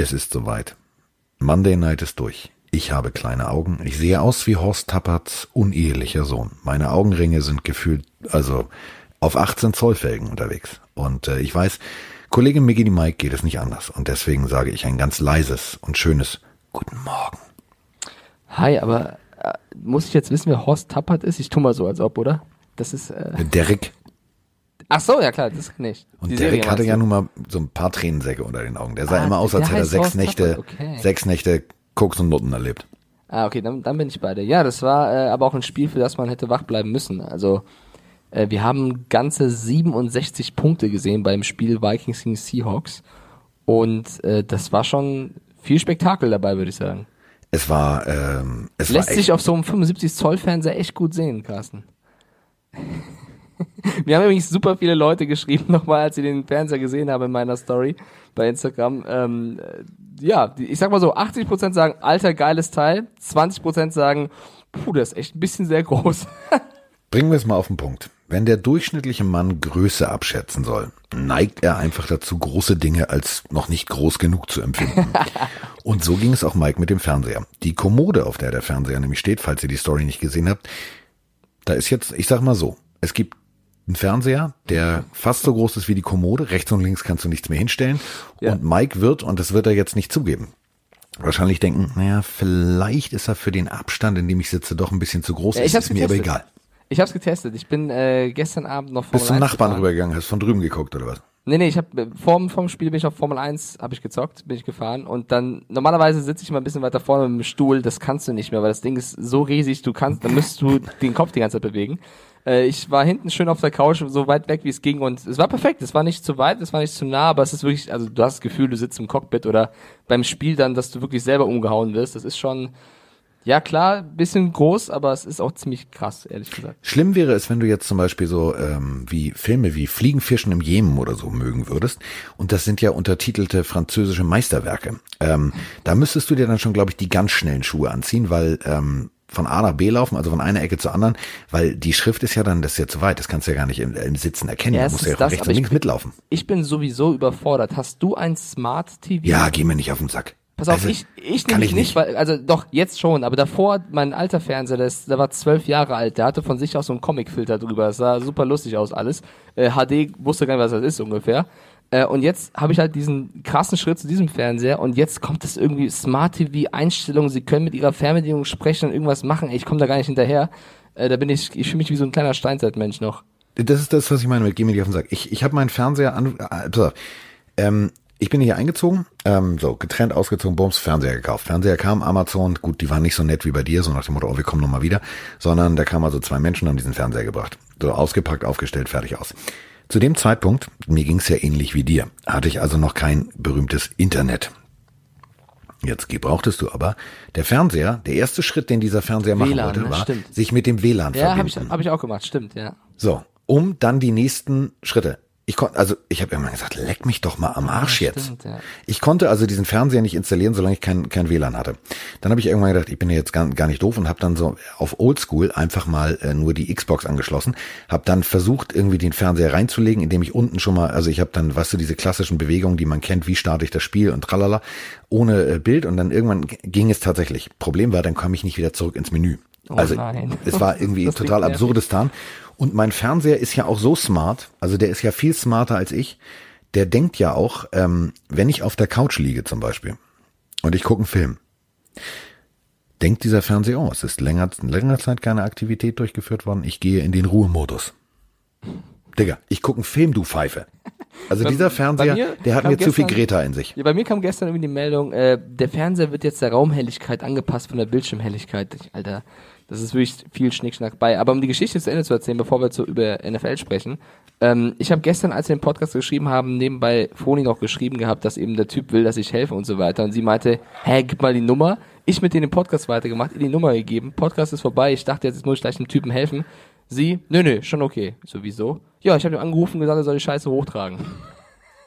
Es ist soweit. Monday Night ist durch. Ich habe kleine Augen. Ich sehe aus wie Horst Tapperts unehelicher Sohn. Meine Augenringe sind gefühlt, also auf 18 Zoll Felgen unterwegs. Und äh, ich weiß, Kollege Miggy Mike geht es nicht anders. Und deswegen sage ich ein ganz leises und schönes Guten Morgen. Hi, aber äh, muss ich jetzt wissen, wer Horst Tappert ist? Ich tu mal so, als ob, oder? Das ist. Äh, Derrick. Ach so, ja klar, das nicht. Und Die Derrick Serie hatte ja nun mal so ein paar Tränensäcke unter den Augen. Der sah Ah, immer aus, als hätte er sechs Nächte, okay. sechs Nächte Koks und Nutten erlebt. Ah, okay, dann, dann bin ich bei dir. Ja, das war äh, aber auch ein Spiel, für das man hätte wach bleiben müssen. Also äh, wir haben ganze 67 Punkte gesehen beim Spiel Vikings gegen Seahawks. Und äh, das war schon viel Spektakel dabei, würde ich sagen. Es war, ähm, es Lässt war sich auf so einem 75 Zoll Fernseher echt gut sehen, Carsten. Wir haben übrigens super viele Leute geschrieben, nochmal, als sie den Fernseher gesehen haben in meiner Story bei Instagram. Ähm, äh, ja, ich sag mal so, 80% sagen, alter, geiles Teil, 20% sagen, puh, das ist echt ein bisschen sehr groß. bringen wir es mal auf den Punkt. Wenn der durchschnittliche Mann Größe abschätzen soll, neigt er einfach dazu, große Dinge als noch nicht groß genug zu empfinden. Und so ging es auch Mike mit dem Fernseher. Die Kommode, auf der der Fernseher nämlich steht, falls ihr die Story nicht gesehen habt, da ist jetzt, ich sag mal so, es gibt einen Fernseher, der fast so groß ist wie die Kommode. Rechts und links kannst du nichts mehr hinstellen. Ja. Und Mike wird, und das wird er jetzt nicht zugeben, wahrscheinlich denken, naja, vielleicht ist er für den Abstand, in dem ich sitze, doch ein bisschen zu groß. Ja, ich ist, mir aber egal. Ich hab's getestet. Ich bin äh, gestern Abend noch Bist zum 1 Nachbarn gefahren. rübergegangen, hast von drüben geguckt oder was? Nee, nee, ich habe vorm, vorm Spiel bin ich auf Formel 1, habe ich gezockt, bin ich gefahren und dann normalerweise sitze ich mal ein bisschen weiter vorne mit dem Stuhl, das kannst du nicht mehr, weil das Ding ist so riesig, du kannst, dann müsstest du den Kopf die ganze Zeit bewegen. Äh, ich war hinten schön auf der Couch, so weit weg wie es ging und es war perfekt, es war nicht zu weit, es war nicht zu nah, aber es ist wirklich, also du hast das Gefühl, du sitzt im Cockpit oder beim Spiel dann, dass du wirklich selber umgehauen wirst, das ist schon, ja klar, bisschen groß, aber es ist auch ziemlich krass, ehrlich gesagt. Schlimm wäre es, wenn du jetzt zum Beispiel so ähm, wie Filme wie Fliegenfischen im Jemen oder so mögen würdest. Und das sind ja untertitelte französische Meisterwerke. Ähm, da müsstest du dir dann schon, glaube ich, die ganz schnellen Schuhe anziehen, weil ähm, von A nach B laufen, also von einer Ecke zur anderen, weil die Schrift ist ja dann, das ist ja zu weit, das kannst du ja gar nicht im, im Sitzen erkennen. Ja, du musst ja von das, rechts und ich links bin- mitlaufen. Ich bin sowieso überfordert. Hast du ein Smart TV? Ja, geh mir nicht auf den Sack. Pass auf, Also, ich, ich kann nämlich ich nicht, nicht. weil, also doch, jetzt schon, aber davor, mein alter Fernseher, der, ist, der war zwölf Jahre alt, der hatte von sich aus so einen Comicfilter drüber, das sah super lustig aus alles. Äh, HD wusste gar nicht, was das ist ungefähr. Äh, und jetzt habe ich halt diesen krassen Schritt zu diesem Fernseher und jetzt kommt es irgendwie Smart TV Einstellungen, sie können mit ihrer Fernbedienung sprechen und irgendwas machen, Ey, ich komme da gar nicht hinterher. Äh, da bin ich, ich fühle mich wie so ein kleiner Steinzeitmensch noch. Das ist das, was ich meine mit Geh mir nicht auf den Sack. Ich, ich habe meinen Fernseher an. Äh, ähm, ich bin hier eingezogen, ähm, so getrennt ausgezogen, Bums, Fernseher gekauft. Fernseher kam, Amazon, gut, die waren nicht so nett wie bei dir, so nach dem Motto, oh, wir kommen nochmal wieder, sondern da kamen also zwei Menschen haben diesen Fernseher gebracht. So ausgepackt, aufgestellt, fertig aus. Zu dem Zeitpunkt, mir ging's ja ähnlich wie dir, hatte ich also noch kein berühmtes Internet. Jetzt gebrauchtest du aber, der Fernseher, der erste Schritt, den dieser Fernseher machen WLAN, wollte, ne? war, Stimmt. sich mit dem WLAN Ja, habe verbinden. ich, hab ich auch gemacht, stimmt, ja. So, um dann die nächsten Schritte. Ich konnte, also ich habe irgendwann gesagt, leck mich doch mal am Arsch jetzt. stimmt, ja. Ich konnte also diesen Fernseher nicht installieren, solange ich kein, kein WLAN hatte. Dann habe ich irgendwann gedacht, ich bin ja jetzt gar, gar nicht doof und habe dann so auf Oldschool einfach mal äh, nur die Xbox angeschlossen, habe dann versucht irgendwie den Fernseher reinzulegen, indem ich unten schon mal, also ich habe dann, weißt du, diese klassischen Bewegungen, die man kennt, wie starte ich das Spiel und tralala, ohne äh, Bild und dann irgendwann ging es tatsächlich. Problem war, dann kam ich nicht wieder zurück ins Menü. Oh also nein. es war irgendwie Das total absurdes Tan. Und mein Fernseher ist ja auch so smart, also der ist ja viel smarter als ich. Der denkt ja auch, ähm, wenn ich auf der Couch liege zum Beispiel und ich gucke einen Film, denkt dieser Fernseher, oh, es ist länger, länger Zeit keine Aktivität durchgeführt worden, ich gehe in den Ruhemodus. Digga, ich gucke einen Film, du Pfeife. Also Bei- dieser Fernseher, mir der hat mir zu viel gestern- Greta in sich. Ja, bei mir kam gestern irgendwie die Meldung, äh, der Fernseher wird jetzt der Raumhelligkeit angepasst von der Bildschirmhelligkeit. Alter, das ist wirklich viel Schnickschnack bei. Aber um die Geschichte zu Ende zu erzählen, bevor wir zu, über NFL sprechen, ähm, ich habe gestern, als wir den Podcast geschrieben haben, nebenbei Foni noch geschrieben gehabt, dass eben der Typ will, dass ich helfe und so weiter. Und sie meinte, hä, gib mal die Nummer. Ich mit denen den Podcast weitergemacht, ihr die Nummer gegeben. Podcast ist vorbei. Ich dachte, jetzt muss ich gleich dem Typen helfen. Sie, nö, nö, schon okay. Sowieso. Ja, ich habe ihm angerufen und gesagt, er soll die Scheiße hochtragen.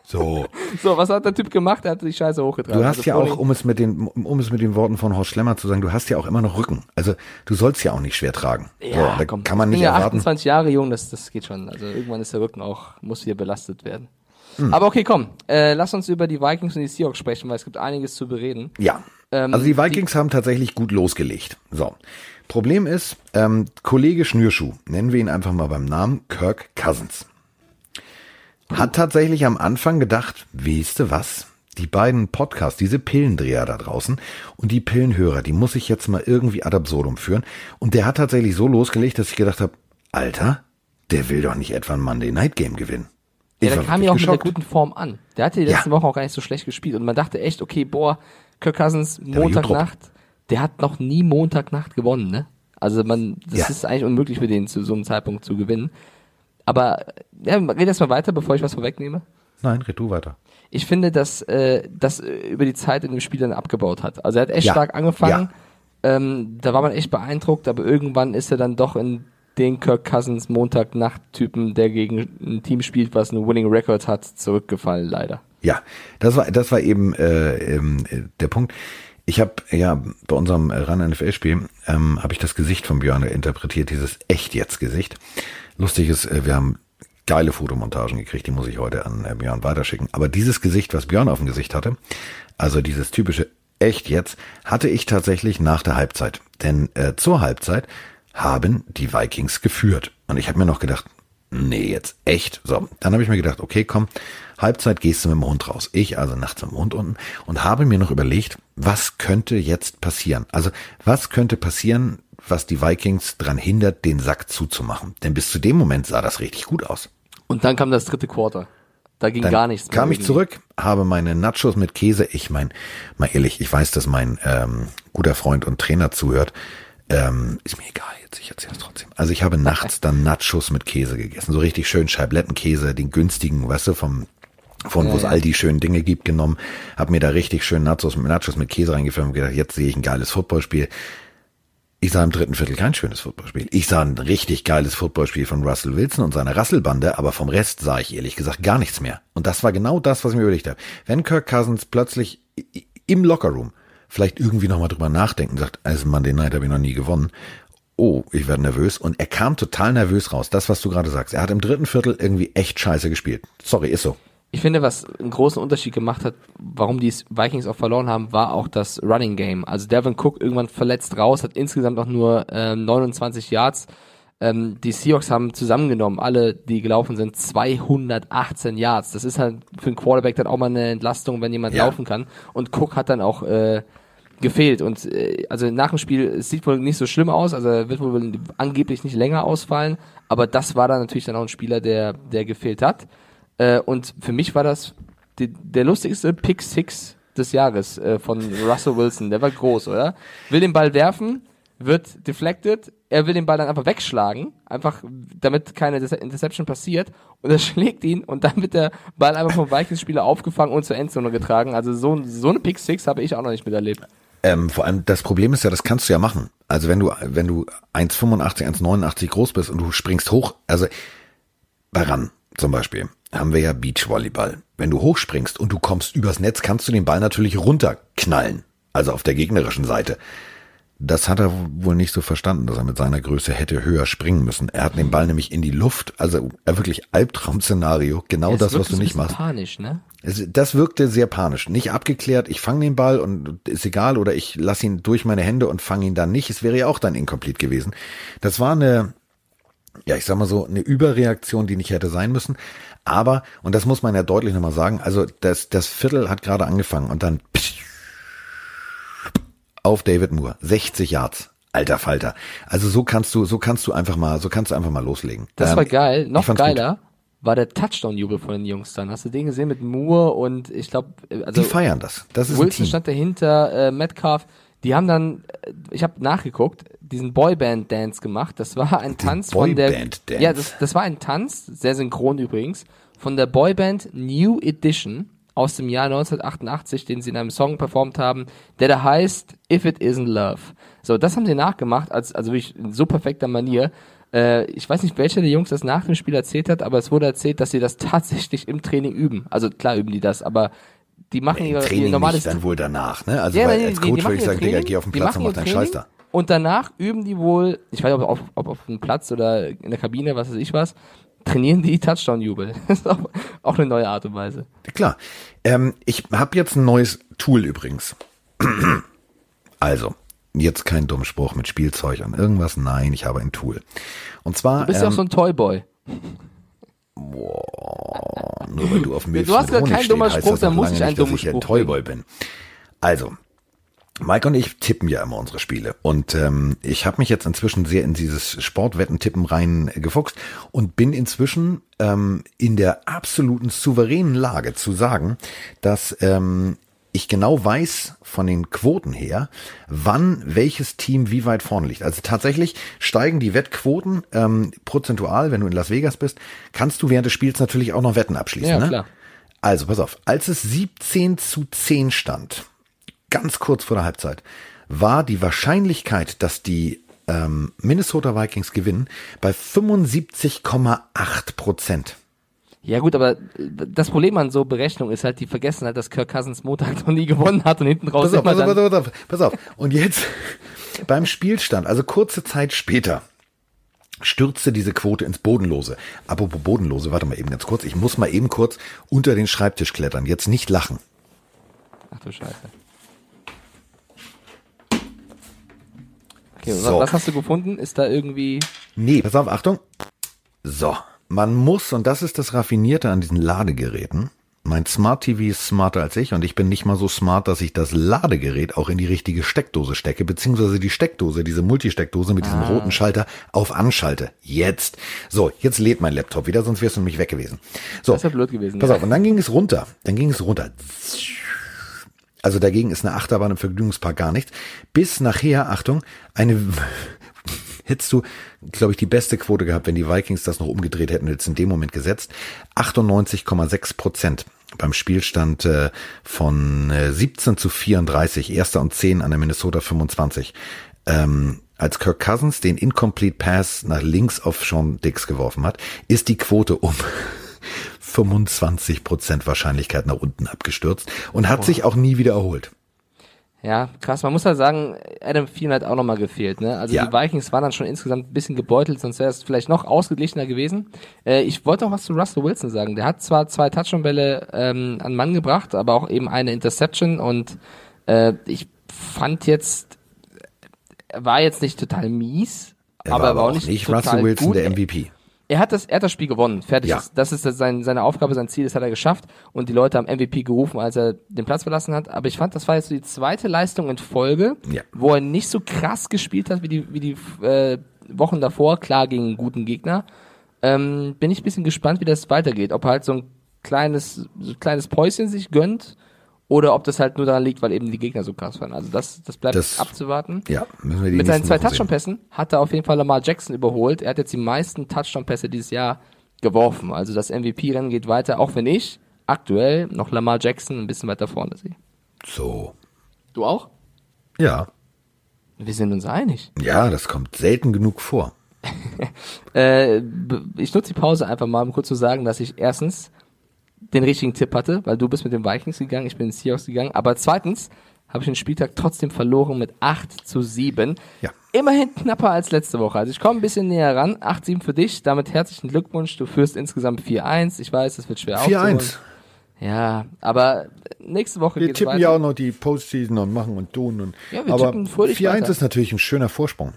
So. So, was hat der Typ gemacht? Er hat die Scheiße hochgetragen. Du hast Also ja auch, um es mit den, um es mit den Worten von Horst Schlemmer zu sagen, du hast ja auch immer noch Rücken. Also du sollst ja auch nicht schwer tragen. Ja, so, da komm. kann man ich nicht bin ja erwarten. 28 Jahre jung, das, das geht schon. Also irgendwann ist der Rücken auch, muss wieder belastet werden. Aber okay, komm, äh, lass uns über die Vikings und die Seahawks sprechen, weil es gibt einiges zu bereden. Ja. Ähm, also die Vikings haben tatsächlich gut losgelegt. So. Problem ist, ähm, Kollege Schnürschuh, nennen wir ihn einfach mal beim Namen, Kirk Cousins, hat tatsächlich am Anfang gedacht, weißt du was? Die beiden Podcasts, diese Pillendreher da draußen und die Pillenhörer, die muss ich jetzt mal irgendwie ad absurdum führen. Und der hat tatsächlich so losgelegt, dass ich gedacht habe, Alter, der will doch nicht etwa ein Monday Night Game gewinnen. Ja, der kam ja auch mit geschockt. der guten Form an. Der hatte die Ja. letzten Wochen auch gar nicht so schlecht gespielt und man dachte echt, okay, boah, Kirk Cousins Montagnacht, der hat noch nie Montagnacht gewonnen, ne? Also man, das Ja. ist eigentlich unmöglich für den zu so einem Zeitpunkt zu gewinnen. Aber ja, red erst mal weiter, bevor ich was vorwegnehme. Nein, red du weiter. Ich finde, dass äh, das äh, über die Zeit in dem Spiel dann abgebaut hat. Also er hat echt Ja. stark angefangen. Ähm, da war man echt beeindruckt, aber irgendwann ist er dann doch in den Kirk Cousins Montagnacht-Typen, der gegen ein Team spielt, was einen Winning Record hat, zurückgefallen, leider. Ja, das war das war eben äh, äh, der Punkt. Ich habe ja bei unserem Run NFL Spiel ähm, habe ich das Gesicht von Björn interpretiert, dieses echt jetzt Gesicht. Lustig ist, äh, wir haben geile Fotomontagen gekriegt, die muss ich heute an äh, Björn weiterschicken. Aber dieses Gesicht, was Björn auf dem Gesicht hatte, also dieses typische echt jetzt, hatte ich tatsächlich nach der Halbzeit. Denn äh, zur Halbzeit haben die Vikings geführt. Und ich habe mir noch gedacht, nee, jetzt echt. So, dann habe ich mir gedacht, okay, komm, Halbzeit gehst du mit dem Hund raus. Ich also nachts mit dem Hund unten und habe mir noch überlegt, was könnte jetzt passieren? Also, was könnte passieren, was die Vikings dran hindert, den Sack zuzumachen? Denn bis zu dem Moment sah das richtig gut aus. Und dann kam das dritte Quarter. Da ging Dann gar nichts mehr. kam ich zurück, habe meine Nachos mit Käse. Ich mein, mal ehrlich, ich weiß, dass mein ähm, guter Freund und Trainer zuhört. Ähm, ist mir egal jetzt, ich erzähle es trotzdem. Also ich habe nachts dann Nachos mit Käse gegessen. So richtig schön Scheiblettenkäse, den günstigen, weißt du, vom von wo es all die schönen Dinge gibt, genommen, habe mir da richtig schön Nachos, Nachos mit Käse reingefüllt und gedacht, jetzt sehe ich ein geiles Footballspiel. Ich sah im dritten Viertel kein schönes Footballspiel. Ich sah ein richtig geiles Footballspiel von Russell Wilson und seiner Rasselbande, aber vom Rest sah ich ehrlich gesagt gar nichts mehr. Und das war genau das, was ich mir überlegt habe. Wenn Kirk Cousins plötzlich im Lockerroom vielleicht irgendwie nochmal drüber nachdenken, sagt, also Monday Night habe ich noch nie gewonnen. Oh, ich werde nervös. Und er kam total nervös raus. Das, was du gerade sagst. Er hat im dritten Viertel irgendwie echt scheiße gespielt. Sorry, ist so. Ich finde, was einen großen Unterschied gemacht hat, warum die Vikings auch verloren haben, war auch das Running Game. Also Devin Cook irgendwann verletzt raus, hat insgesamt auch nur ähm, 29 Yards. Ähm, die Seahawks haben zusammengenommen, alle, die gelaufen sind, 218 Yards. Das ist halt für einen Quarterback dann auch mal eine Entlastung, wenn jemand Ja. laufen kann. Und Cook hat dann auch äh, gefehlt. Und äh, also nach dem Spiel, es sieht wohl nicht so schlimm aus, also er wird wohl angeblich nicht länger ausfallen, aber das war dann natürlich dann auch ein Spieler, der, der gefehlt hat. Äh, und für mich war das die, der lustigste Pick Six des Jahres äh, von Russell Wilson. Der war groß, oder? Will den Ball werfen, wird deflected, er will den Ball dann einfach wegschlagen, einfach damit keine Interception passiert und er schlägt ihn und dann wird der Ball einfach vom Vikings-Spieler aufgefangen und zur Endzone getragen. Also so, so eine Pick Six habe ich auch noch nicht miterlebt. Ähm, vor allem das Problem ist ja, das kannst du ja machen. Also wenn du, wenn du 1,85, 1,89 groß bist und du springst hoch, also bei RAN zum Beispiel haben wir ja Beachvolleyball. Wenn du hochspringst und du kommst übers Netz, kannst du den Ball natürlich runterknallen. Also auf der gegnerischen Seite. Das hat er wohl nicht so verstanden, dass er mit seiner Größe hätte höher springen müssen. Er hat den Ball nämlich in die Luft, also äh, wirklich Albtraum-Szenario, genau Es das, was du nicht machst. Panisch, ne? Das wirkte sehr panisch. Nicht abgeklärt, ich fange den Ball und ist egal oder ich lasse ihn durch meine Hände und fange ihn dann nicht. Es wäre ja auch dann incomplete gewesen. Das war eine, ja, ich sag mal so, eine Überreaktion, die nicht hätte sein müssen. Aber, und das muss man ja deutlich nochmal sagen, also das, das Viertel hat gerade angefangen und dann auf David Moore. 60 Yards. Alter Falter. Also so kannst du, so kannst du einfach mal, so kannst du einfach mal loslegen. Das Ähm, war geil. Noch fand's gut. geiler war der Touchdown-Jubel von den Jungs dann. Hast du den gesehen mit Moore und ich glaube, also Die feiern das. Das ist Wilson stand dahinter, äh, Metcalf. Die haben dann, äh, ich habe nachgeguckt, diesen Boyband-Dance gemacht. Das war ein Tanz von der. Boyband-Dance? Ja, das, das war ein Tanz, sehr synchron übrigens, von der Boyband New Edition aus dem Jahr 1988, den sie in einem Song performt haben, der da heißt If It Isn't Love. So, das haben sie nachgemacht, als, also wirklich in so perfekter Manier. Äh, ich weiß nicht, welcher der Jungs das nach dem Spiel erzählt hat, aber es wurde erzählt, dass sie das tatsächlich im Training üben. Also klar üben die das, aber die machen Im ihr, Training ihr normales nicht, dann wohl danach, ne? Also ja, weil als die- die Coach machen würde ich sagen, Digga, geh auf den die Platz und mach deinen Scheiß da. Und danach üben die wohl, ich weiß nicht, ob, ob, ob auf dem Platz oder in der Kabine, was weiß ich was, trainieren die Touchdown-Jubel. Das ist auch, auch eine neue Art und Weise. Klar. Ähm, ich habe jetzt ein neues Tool übrigens. Also, jetzt kein dummer Spruch mit Spielzeug und irgendwas. Nein, ich habe ein Tool. Und zwar. Du bist ja auch ähm, so ein Toyboy. Boah, nur weil du auf mir Du hast gerade keinen dummer Spruch, dann muss ich einen dummen dass ich ein Spruch Toyboy bin. Also, Mike und ich tippen ja immer unsere Spiele und ähm, ich habe mich jetzt inzwischen sehr in dieses Sportwettentippen rein gefuchst und bin inzwischen ähm, in der absoluten souveränen Lage zu sagen, dass ähm, ich genau weiß von den Quoten her, wann welches Team wie weit vorne liegt. Also tatsächlich steigen die Wettquoten ähm, prozentual, wenn du in Las Vegas bist, kannst du während des Spiels natürlich auch noch Wetten abschließen. Ja, ne? klar. Also pass auf, als es 17 zu 10 stand, ganz kurz vor der Halbzeit, war die Wahrscheinlichkeit, dass die ähm, Minnesota Vikings gewinnen, bei 75,8 Prozent. Ja gut, aber das Problem an so Berechnungen ist halt, die vergessen halt, dass Kirk Cousins Montag noch nie gewonnen hat und hinten raus Pass auf, pass auf, pass auf, pass auf, pass auf. Und jetzt beim Spielstand, also kurze Zeit später, stürzte diese Quote ins Bodenlose. Apropos Bodenlose, warte mal eben ganz kurz. Ich muss mal eben kurz unter den Schreibtisch klettern. Jetzt nicht lachen. Ach du Scheiße. Okay, So. was hast du gefunden? Ist da irgendwie... Nee, pass auf, Achtung. So, man muss, und das ist das Raffinierte an diesen Ladegeräten, mein Smart TV ist smarter als ich und ich bin nicht mal so smart, dass ich das Ladegerät auch in die richtige Steckdose stecke, beziehungsweise die Steckdose, diese Multisteckdose mit diesem roten Schalter auf anschalte. Jetzt. So, jetzt lädt mein Laptop wieder, sonst wärst du nämlich weg gewesen. So, Das wäre blöd gewesen. pass ja. auf, und dann ging es runter. Dann ging es runter. Also dagegen ist eine Achterbahn im Vergnügungspark gar nichts. Bis nachher, Achtung, eine hättest du, glaube ich, die beste Quote gehabt, wenn die Vikings das noch umgedreht hätten, jetzt in dem Moment gesetzt. 98,6 Prozent beim Spielstand äh, von äh, 17 zu 34, erster und 10 an der Minnesota 25. Ähm, als Kirk Cousins den Incomplete Pass nach links auf Sean Dix geworfen hat, ist die Quote um 25 Prozent Wahrscheinlichkeit nach unten abgestürzt und hat sich auch nie wieder erholt. Ja, krass. Man muss halt sagen, Adam Thielen hat auch nochmal gefehlt. Ne? Also Ja. die Vikings waren dann schon insgesamt ein bisschen gebeutelt, sonst wäre es vielleicht noch ausgeglichener gewesen. Äh, ich wollte auch was zu Russell Wilson sagen. Der hat zwar zwei Touchdown-Bälle ähm, an Mann gebracht, aber auch eben eine Interception und äh, ich fand jetzt, er war jetzt nicht total mies, Er aber war er war auch nicht, total Russell Wilson gut. der MVP. Er hat das, er hat das Spiel gewonnen. Fertig. Ja. ist. Das ist das sein, seine Aufgabe, sein Ziel, das hat er geschafft. Und die Leute haben MVP gerufen, als er den Platz verlassen hat. Aber ich fand, das war jetzt so die zweite Leistung in Folge, Ja. wo er nicht so krass gespielt hat wie die, wie die äh, Wochen davor. Klar gegen einen guten Gegner. Ähm, bin ich ein bisschen gespannt, wie das weitergeht. Ob er halt so ein kleines, so ein kleines Päuschen sich gönnt oder ob das halt nur daran liegt, weil eben die Gegner so krass waren. Also das, das bleibt Das- abzuwarten. Ja, müssen wir die Mit seinen zwei. Touchdown-Pässen hat er auf jeden Fall Lamar Jackson überholt. Er hat jetzt die meisten Touchdown-Pässe dieses Jahr geworfen. Also das MVP-Rennen geht weiter, auch wenn ich aktuell noch Lamar Jackson ein bisschen weiter vorne sehe. So. Du auch? Ja. Wir sind uns einig. Ja, das kommt selten genug vor. Äh, ich nutze die Pause einfach mal, um kurz zu sagen, dass ich erstens den richtigen Tipp hatte, weil du bist mit den Vikings gegangen, ich bin in den Seahawks gegangen. Aber zweitens habe ich den Spieltag trotzdem verloren mit 8 zu 7. Ja. Immerhin knapper als letzte Woche. Also ich komme ein bisschen näher ran. 8-7 für dich. Damit herzlichen Glückwunsch. Du führst insgesamt 4-1. Ich weiß, es wird schwer 4-1. aufzuholen. Ja, aber nächste Woche Wir tippen weiter. ja auch noch die Postseason und machen und tun. Und, Ja, wir aber tippen fröhlich 4-1 weiter. ist natürlich ein schöner Vorsprung.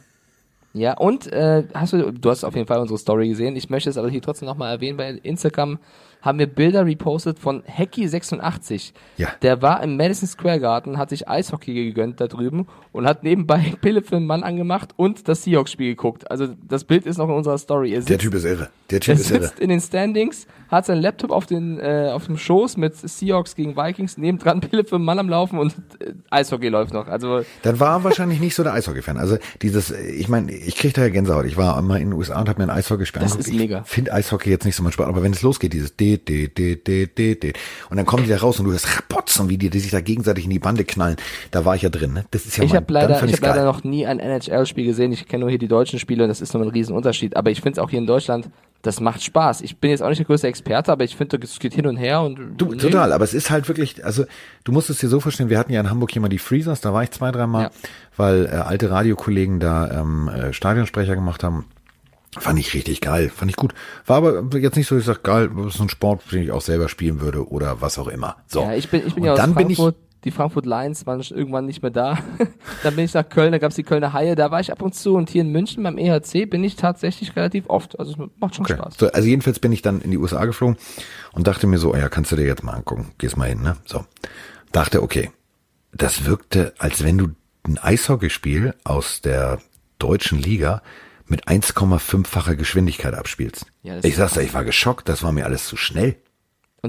Ja, und äh, hast du, du hast auf jeden Fall unsere Story gesehen. Ich möchte es aber hier trotzdem nochmal erwähnen. Bei Instagram haben wir Bilder repostet von Hacky86. Ja. Der war im Madison Square Garden, hat sich Eishockey gegönnt da drüben und hat nebenbei Pille für einen Mann angemacht und das Seahawks-Spiel geguckt. Also das Bild ist noch in unserer Story. Er Der sitzt, Typ ist irre. Der er Typ ist irre. sitzt in den Standings, hat seinen Laptop auf, den, äh, auf dem Schoß mit Seahawks gegen Vikings, nebendran Pille für einen Mann am Laufen und äh, Eishockey läuft noch. Also Dann war er wahrscheinlich nicht so der Eishockey-Fan. Also dieses, ich meine, ich kriege da ja Gänsehaut. Ich war einmal in den USA und habe mir ein Eishockeyspiel Das angeguckt. ist mega. Ich finde Eishockey jetzt nicht so mein Sport, aber wenn es losgeht, dieses D, D, D, D, D, D, und dann kommen die da raus und du hörst Rapotzen, wie die, die sich da gegenseitig in die Bande knallen. Da war ich ja drin. Ne? Das ist ja ich mein, habe leider, ich ich's hab leider noch nie ein NHL-Spiel gesehen. Ich kenne nur hier die deutschen Spiele und das ist nochmal ein Riesenunterschied. Aber ich finde es auch hier in Deutschland, das macht Spaß. Ich bin jetzt auch nicht der größte Experte, aber ich finde, es geht hin und her und Du, nee. total, aber es ist halt wirklich, also du musst es dir so vorstellen, wir hatten ja in Hamburg hier mal die Freezers, da war ich zwei, dreimal, Ja. weil äh, alte Radiokollegen da ähm, äh, Stadionsprecher gemacht haben. Fand ich richtig geil, fand ich gut. War aber jetzt nicht so, ich sage, geil, das ist ein Sport, den ich auch selber spielen würde oder was auch immer. So. Ja, ich bin, ich bin Und ja aus dann bin ich- Frankfurt. Die Frankfurt Lions waren irgendwann nicht mehr da. dann bin ich nach Köln, da gab's die Kölner Haie, da war ich ab und zu. Und hier in München beim EHC bin ich tatsächlich relativ oft. Also es macht schon Okay. Spaß. So, also jedenfalls bin ich dann in die USA geflogen und dachte mir so, oh ja, kannst du dir jetzt mal angucken. Gehst mal hin, ne? So. Dachte, okay. Das wirkte, als wenn du ein Eishockeyspiel aus der deutschen Liga mit 1,5-facher Geschwindigkeit abspielst. Ja, ich sag's dir, ich war geschockt, das war mir alles zu schnell.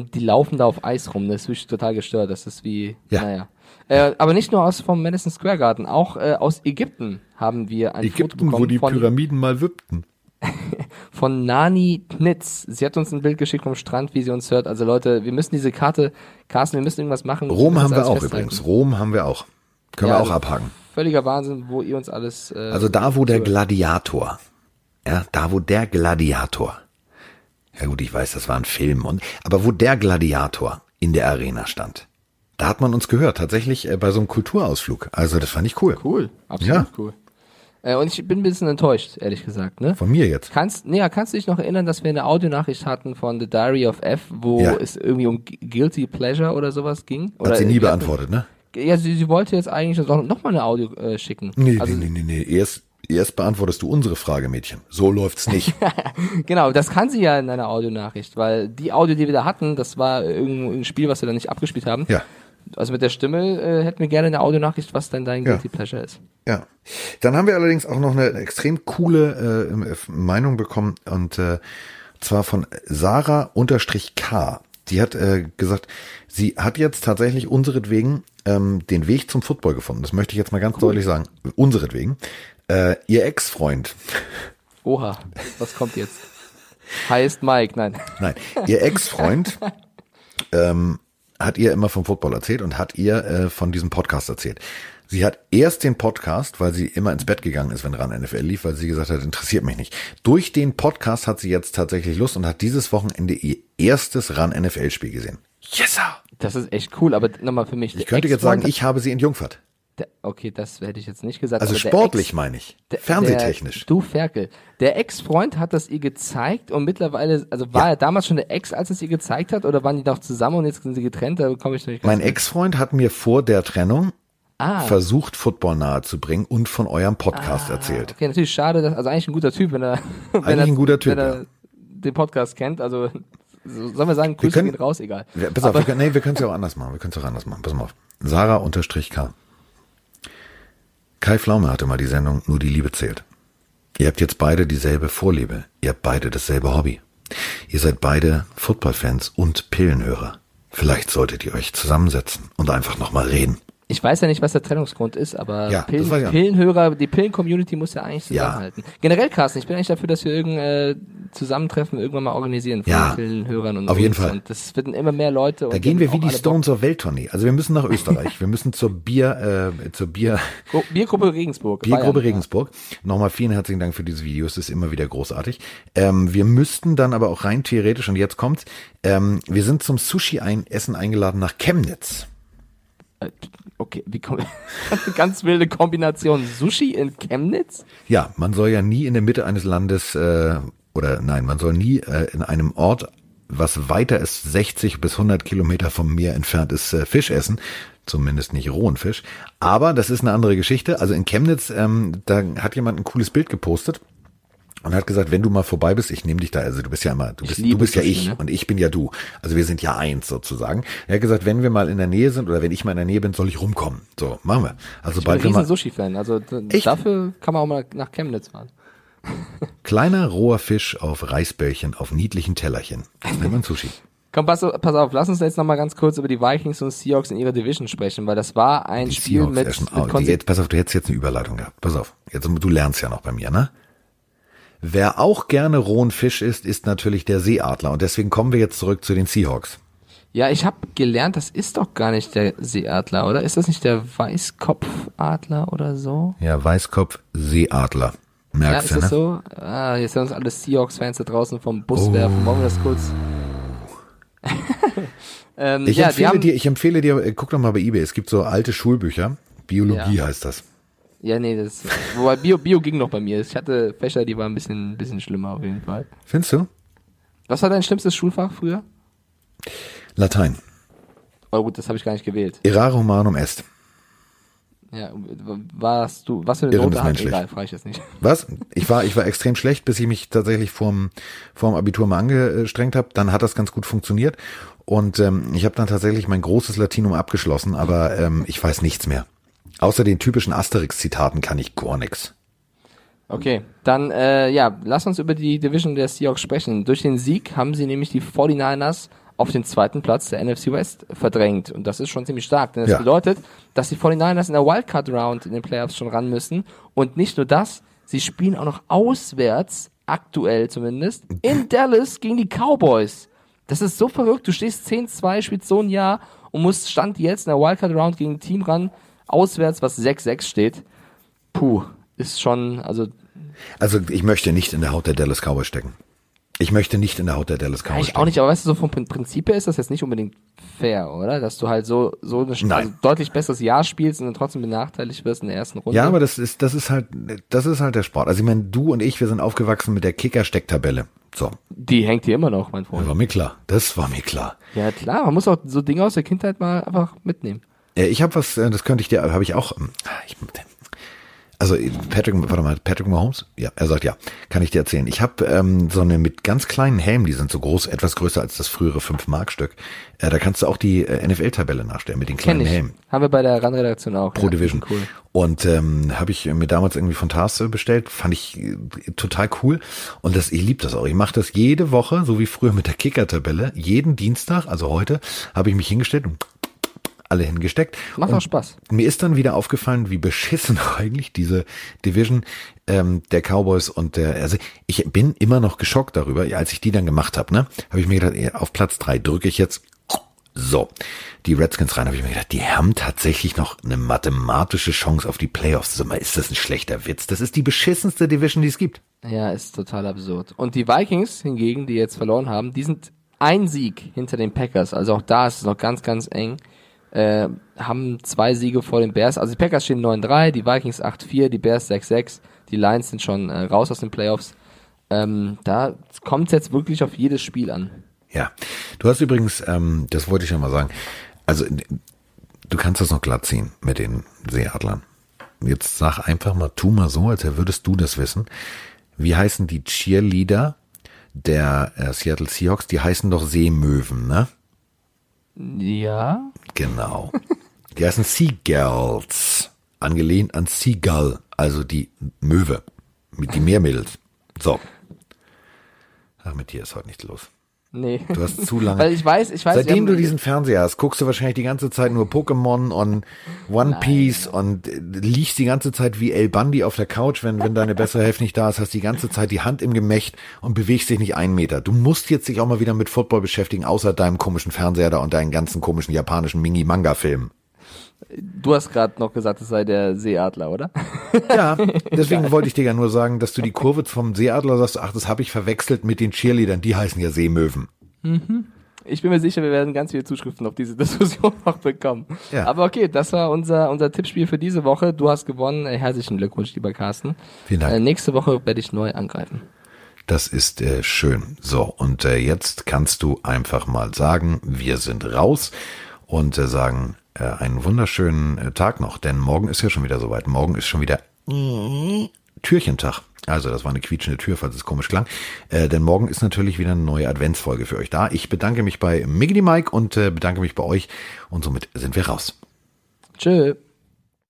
Und die laufen da auf Eis rum, das ist wirklich total gestört. Das ist wie, Ja. naja. Äh, aber nicht nur aus vom Madison Square Garden, auch äh, aus Ägypten haben wir ein Foto Ägypten, bekommen wo die von, Pyramiden mal wippten. von Nani Knitz. Sie hat uns ein Bild geschickt vom Strand, wie sie uns hört. Also Leute, wir müssen diese Karte, Carsten, wir müssen irgendwas machen. Rom haben wir auch festhalten. übrigens. Rom haben wir auch. Können Ja, wir auch also- abhaken. Völliger Wahnsinn, wo ihr uns alles. Äh, Also da, wo der. Gladiator, ja, da, wo der Gladiator, ja gut, ich weiß, das war ein Film, und, aber wo der Gladiator in der Arena stand, da hat man uns gehört, tatsächlich äh, bei so einem Kulturausflug. Also das fand ich cool. Cool, absolut Ja. cool. Äh, und ich bin ein bisschen enttäuscht, ehrlich gesagt. Ne? Von mir jetzt. Kannst, nee, kannst du dich noch erinnern, dass wir eine Audionachricht hatten von The Diary of F, wo Ja. es irgendwie um Gu- Guilty Pleasure oder sowas ging? Oder Hat sie nie beantwortet, ne? Ja, sie, sie wollte jetzt eigentlich noch, noch mal eine Audio äh, schicken. Nee, also, nee, nee, nee, nee. Erst, erst beantwortest du unsere Frage, Mädchen. So läuft's nicht. Genau, das kann sie ja in einer Audionachricht, weil die Audio, die wir da hatten, das war irgendein Spiel, was wir da nicht abgespielt haben. ja. Also mit der Stimme äh, hätten wir gerne eine Audionachricht, was denn dein Ja. Guilty Pleasure ist. Ja. Dann haben wir allerdings auch noch eine extrem coole äh, Meinung bekommen und äh, zwar von Sarah unterstrich K. Die hat äh, gesagt, sie hat jetzt tatsächlich unseretwegen ähm, den Weg zum Football gefunden. Das möchte ich jetzt mal ganz deutlich sagen. Unseretwegen. Äh, ihr Ex-Freund, Oha, was kommt jetzt? Heißt Mike, nein. nein, ihr Ex-Freund ähm, hat ihr immer vom Football erzählt und hat ihr äh, von diesem Podcast erzählt. Sie hat erst den Podcast, weil sie immer ins Bett gegangen ist, wenn ran NFL lief, weil sie gesagt hat, interessiert mich nicht. Durch den Podcast hat sie jetzt tatsächlich Lust und hat dieses Wochenende ihr erstes ran NFL-Spiel gesehen. Yes, sir. Das ist echt cool, aber nochmal für mich. Ich könnte jetzt sagen, ich habe sie entjungfert. Der, okay, das hätte ich jetzt nicht gesagt. Also sportlich Ex- meine ich. der- Fernsehtechnisch. Der, du Ferkel. Der Ex-Freund hat das ihr gezeigt und mittlerweile, also war er damals schon der Ex, als es ihr gezeigt hat, oder waren die noch zusammen und jetzt sind sie getrennt? Da komme ich nicht Mein. Ex-Freund hat mir vor der Trennung Ah. versucht, Football nahezubringen und von eurem Podcast erzählt. Okay, natürlich schade, dass, also eigentlich ein guter Typ, wenn er, wenn Eigentlich er, ein guter Typ, wenn er ja. den Podcast kennt. Also so, sollen wir sagen, Grüße können- gehen raus, egal. Ja, pass auf, wir können, nee, wir können es ja auch anders machen. Wir können es auch anders machen. Pass mal auf. Sarah unterstrich K. Kai Pflaume hatte mal die Sendung Nur die Liebe zählt. Ihr habt jetzt beide dieselbe Vorliebe. Ihr habt beide dasselbe Hobby. Ihr seid beide Footballfans und Pillenhörer. Vielleicht solltet ihr euch zusammensetzen und einfach nochmal reden. Ich weiß ja nicht, was der Trennungsgrund ist, aber Ja, Pillen. Pillenhörer, die Pillen-Community muss ja eigentlich Ja. zusammenhalten. Generell, Carsten, ich bin eigentlich dafür, dass wir irgendein äh, Zusammentreffen irgendwann mal organisieren von Ja, Pillenhörern und auf jeden. Fall. Und das werden immer mehr Leute. Da gehen wir wie die Stones auf Welttournee. Also wir müssen nach Österreich. wir müssen zur Bier, äh, zur Bier. Gru- Biergruppe Regensburg. Biergruppe Bayern. Regensburg. Nochmal vielen herzlichen Dank für dieses Video. Es ist immer wieder großartig. Ähm, wir müssten dann aber auch rein theoretisch, und jetzt kommt's, ähm, wir sind zum Sushi-Essen eingeladen nach Chemnitz. Äh, Okay, wie kommt ganz wilde Kombination Sushi in Chemnitz? Ja, man soll ja nie in der Mitte eines Landes, äh, oder nein, man soll nie äh, in einem Ort, was weiter ist, 60 bis 100 Kilometer vom Meer entfernt ist, äh, Fisch essen. Zumindest nicht rohen Fisch. Aber das ist eine andere Geschichte. Also in Chemnitz, ähm, da hat jemand ein cooles Bild gepostet und hat gesagt, wenn du mal vorbei bist, ich nehme dich da, also du bist ja immer, du bist, du bist ja ich ne? und ich bin ja du. Also wir sind ja eins sozusagen. Er hat gesagt, wenn wir mal in der Nähe sind oder wenn ich mal in der Nähe bin, soll ich rumkommen. So, machen wir. Also Ich bin ein bald riesen mal, Sushi-Fan. Also Echt? dafür kann man auch mal nach Chemnitz fahren. kleiner roher Fisch auf Reisbällchen auf niedlichen Tellerchen. Das nennt man Sushi. Komm, pass, pass auf, lass uns jetzt nochmal ganz kurz über die Vikings und Seahawks in ihrer Division sprechen, weil das war ein Die Spiel Seahawks mit, mit oh, jetzt, pass auf, du hättest jetzt eine Überleitung gehabt. Pass auf. Jetzt, du lernst ja noch bei mir, ne? Wer auch gerne rohen Fisch isst, ist natürlich der Seeadler. Und deswegen kommen wir jetzt zurück zu den Seahawks. Ja, ich habe gelernt, das ist doch gar nicht der Seeadler, oder? Ist das nicht der Weißkopfadler oder so? Ja, Weißkopf, Seeadler. Ja, Merkst ist du, das ne? so? Ah, jetzt sind uns alle Seahawks-Fans da draußen vom Bus werfen. Wollen wir das kurz? ähm, Ich ja, empfehle dir, ich empfehle dir, äh, guck doch mal bei eBay, es gibt so alte Schulbücher. Biologie Ja. heißt das. Ja, nee, das. Wobei Bio, Bio ging noch bei mir. Ich hatte Fächer, die waren ein bisschen, ein bisschen schlimmer auf jeden Fall. Findest du? Was war dein schlimmstes Schulfach früher? Latein. Oh gut, das habe ich gar nicht gewählt. Errare humanum est. Ja, warst du, was für eine Irren Note menschlich. Egal, frage ich jetzt nicht. Was? Ich war, ich war extrem schlecht, bis ich mich tatsächlich vorm, vorm Abitur mal angestrengt habe. Dann hat das ganz gut funktioniert. Und ähm, ich habe dann tatsächlich mein großes Latinum abgeschlossen, aber ähm, ich weiß nichts mehr. Außer den typischen Asterix-Zitaten kann ich gar nichts. Okay, dann äh, ja, lass uns über die Division der Seahawks sprechen. Durch den Sieg haben sie nämlich die 49ers auf den zweiten Platz der NFC West verdrängt. Und das ist schon ziemlich stark, denn das Ja. bedeutet, dass die 49ers in der Wildcard Round in den Playoffs schon ran müssen. Und nicht nur das, sie spielen auch noch auswärts, aktuell zumindest, in Dallas gegen die Cowboys. Das ist so verrückt. Du stehst 10-2, spielst so ein Jahr und musst Stand jetzt in der Wildcard Round gegen ein Team ran, auswärts, was 6-6 steht. Puh, ist schon, also Also ich möchte nicht in der Haut der Dallas Cowboys stecken. Ich möchte nicht in der Haut der Dallas Cowboys Ich stecken. auch nicht, aber weißt du, so vom Prin- Prinzip her ist das jetzt nicht unbedingt fair, oder? Dass du halt so, so Nein. also deutlich besseres Jahr spielst und dann trotzdem benachteiligt wirst in der ersten Runde. Ja, aber das ist, das ist halt, das ist halt der Sport. Also ich meine, du und ich, wir sind aufgewachsen mit der Kicker-Stecktabelle. So, die hängt hier immer noch, mein das Freund. war mir klar. Das war mir klar. Ja, klar, man muss auch so Dinge aus der Kindheit mal einfach mitnehmen. Äh, Ich habe was, äh, das könnte ich dir, habe ich auch. ähm, Ich, also Patrick, warte mal, Patrick Mahomes? Ja, er sagt ja, kann ich dir erzählen. Ich habe ähm, so eine mit ganz kleinen Helmen, die sind so groß, etwas größer als das frühere 5-Mark-Stück. Äh, da kannst du auch die äh, NFL-Tabelle nachstellen mit den Kenn kleinen ich. Helmen. Haben wir bei der RAN-Redaktion auch. Pro ja, Division. Cool. Und ähm, habe ich mir damals irgendwie von Tars äh, bestellt, fand ich äh, total cool. Und das, ich liebe das auch. Ich mache das jede Woche, so wie früher mit der Kicker-Tabelle. Jeden Dienstag, also heute, habe ich mich hingestellt und alle hingesteckt. Macht und auch Spaß. Mir ist dann wieder aufgefallen, wie beschissen eigentlich diese Division ähm, der Cowboys und der, also ich bin immer noch geschockt darüber, als ich die dann gemacht habe, ne, habe ich mir gedacht, auf Platz drei drücke ich jetzt so, die Redskins rein, habe ich mir gedacht, die haben tatsächlich noch eine mathematische Chance auf die Playoffs. Sag mal, ist das ein schlechter Witz? Das ist die beschissenste Division, die es gibt. Ja, ist total absurd. Und die Vikings hingegen, die jetzt verloren haben, die sind ein Sieg hinter den Packers. Also auch da ist es noch ganz, ganz eng. Äh, haben zwei Siege vor den Bears. Also die Packers stehen 9-3, die Vikings 8-4, die Bears 6-6. Die Lions sind schon äh, raus aus den Playoffs. Ähm, da kommt es jetzt wirklich auf jedes Spiel an. Ja, du hast übrigens, ähm, das wollte ich ja mal sagen, also du kannst das noch glatt ziehen mit den Seeadlern. Jetzt sag einfach mal, tu mal so, als würdest du das wissen. Wie heißen die Cheerleader der äh, Seattle Seahawks? Die heißen doch Seemöwen, ne? Ja. Genau. Die heißen Seagulls. Angelehnt an Seagull, also die Möwe. Mit die Meermädels. So. Ach, mit dir ist heute nichts los. Nee. Du hast zu lange. Weil ich weiß, ich weiß. Seitdem du diesen Fernseher hast, guckst du wahrscheinlich die ganze Zeit nur Pokémon und One Piece und äh, liegst die ganze Zeit wie El Bundy auf der Couch, wenn, wenn deine bessere Hälfte nicht da ist, hast die ganze Zeit die Hand im Gemächt und bewegst dich nicht einen Meter. Du musst jetzt dich auch mal wieder mit Football beschäftigen, außer deinem komischen Fernseher da und deinen ganzen komischen japanischen Mini-Manga-Filmen. Du hast gerade noch gesagt, es sei der Seeadler, oder? Ja, deswegen wollte ich dir ja nur sagen, dass du die Kurve vom Seeadler sagst, ach, das habe ich verwechselt mit den Cheerleadern, die heißen ja Seemöwen. Ich bin mir sicher, wir werden ganz viele Zuschriften auf diese Diskussion noch bekommen. Ja. Aber okay, das war unser, unser Tippspiel für diese Woche. Du hast gewonnen. Äh, Herzlichen Glückwunsch, lieber Carsten. Vielen Dank. Äh, nächste Woche werde ich neu angreifen. Das ist äh, schön. So, und äh, jetzt kannst du einfach mal sagen, wir sind raus und äh, sagen äh, einen wunderschönen äh, Tag noch, denn morgen ist ja schon wieder soweit. Morgen ist schon wieder Türchentag. Also das war eine quietschende Tür, falls es komisch klang. Äh, denn morgen ist natürlich wieder eine neue Adventsfolge für euch da. Ich bedanke mich bei Miggity Mike und äh, bedanke mich bei euch und somit sind wir raus. Tschö.